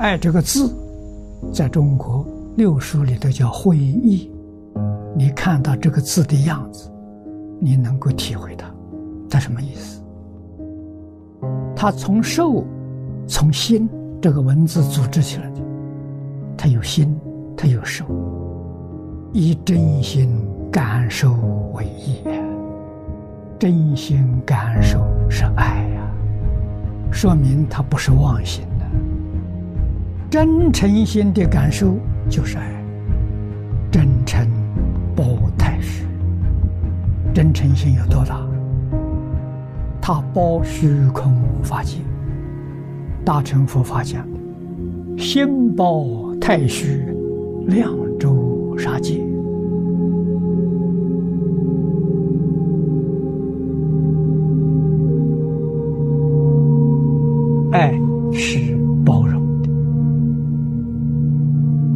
爱这个字，在中国六书里头叫会意。你看到这个字的样子，你能够体会它，它什么意思？它从受、从心这个文字组织起来的，它有心，它有受，以真心感受为意，真心感受是爱呀，说明它不是妄心。真诚心的感受就是爱，真诚不太虚。真诚心有多大？它包虚空法界。大乘佛法讲的，心包太虚，量周杀界。爱是。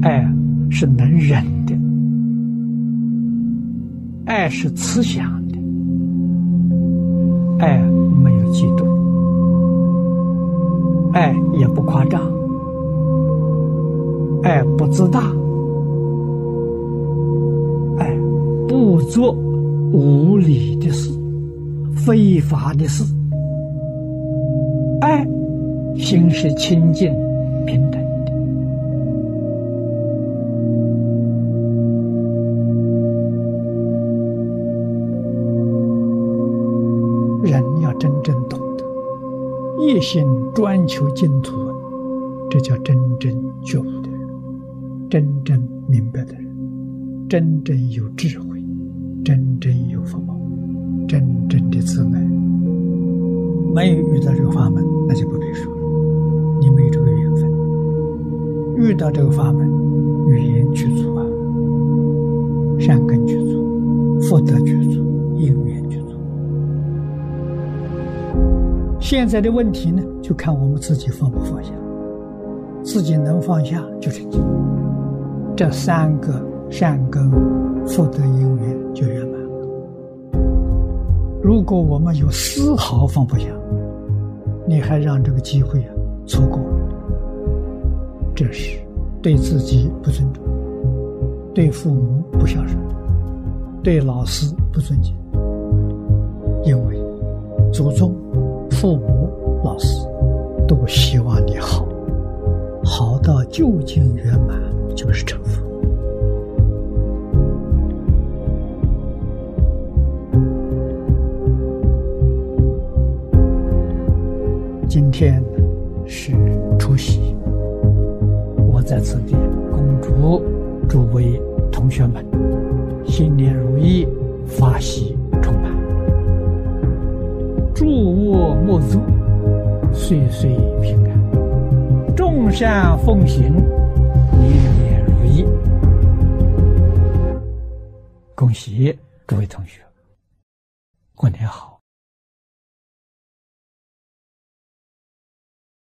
爱是能忍的，爱是慈祥的，爱没有嫉妒，爱也不夸张，爱不自大，爱不做无理的事、非法的事，爱心是清净平等。人要真正懂得，一心专求净土，这叫真正觉悟的人，真正明白的人，真正有智慧，真正有福报，真正的自爱。没有遇到这个法门，那就不必说了，你没有这个缘分。遇到这个法门，语言具足啊，善根具足，福德具足，现在的问题呢，就看我们自己放不放下。自己能放下就成就，这三个善根、福德因缘就圆满了。如果我们有丝毫放不下，你还让这个机会啊错过，这是对自己不尊重，对父母不孝顺，对老师不尊敬，因为祖宗。父母、老师都希望你好，好到究竟圆满就是成佛。今天是除夕，我在此地恭祝诸位同学们新年如意，发喜。诸恶莫作，岁岁平安，众善奉行，年年如意。恭喜各位同学，过年好。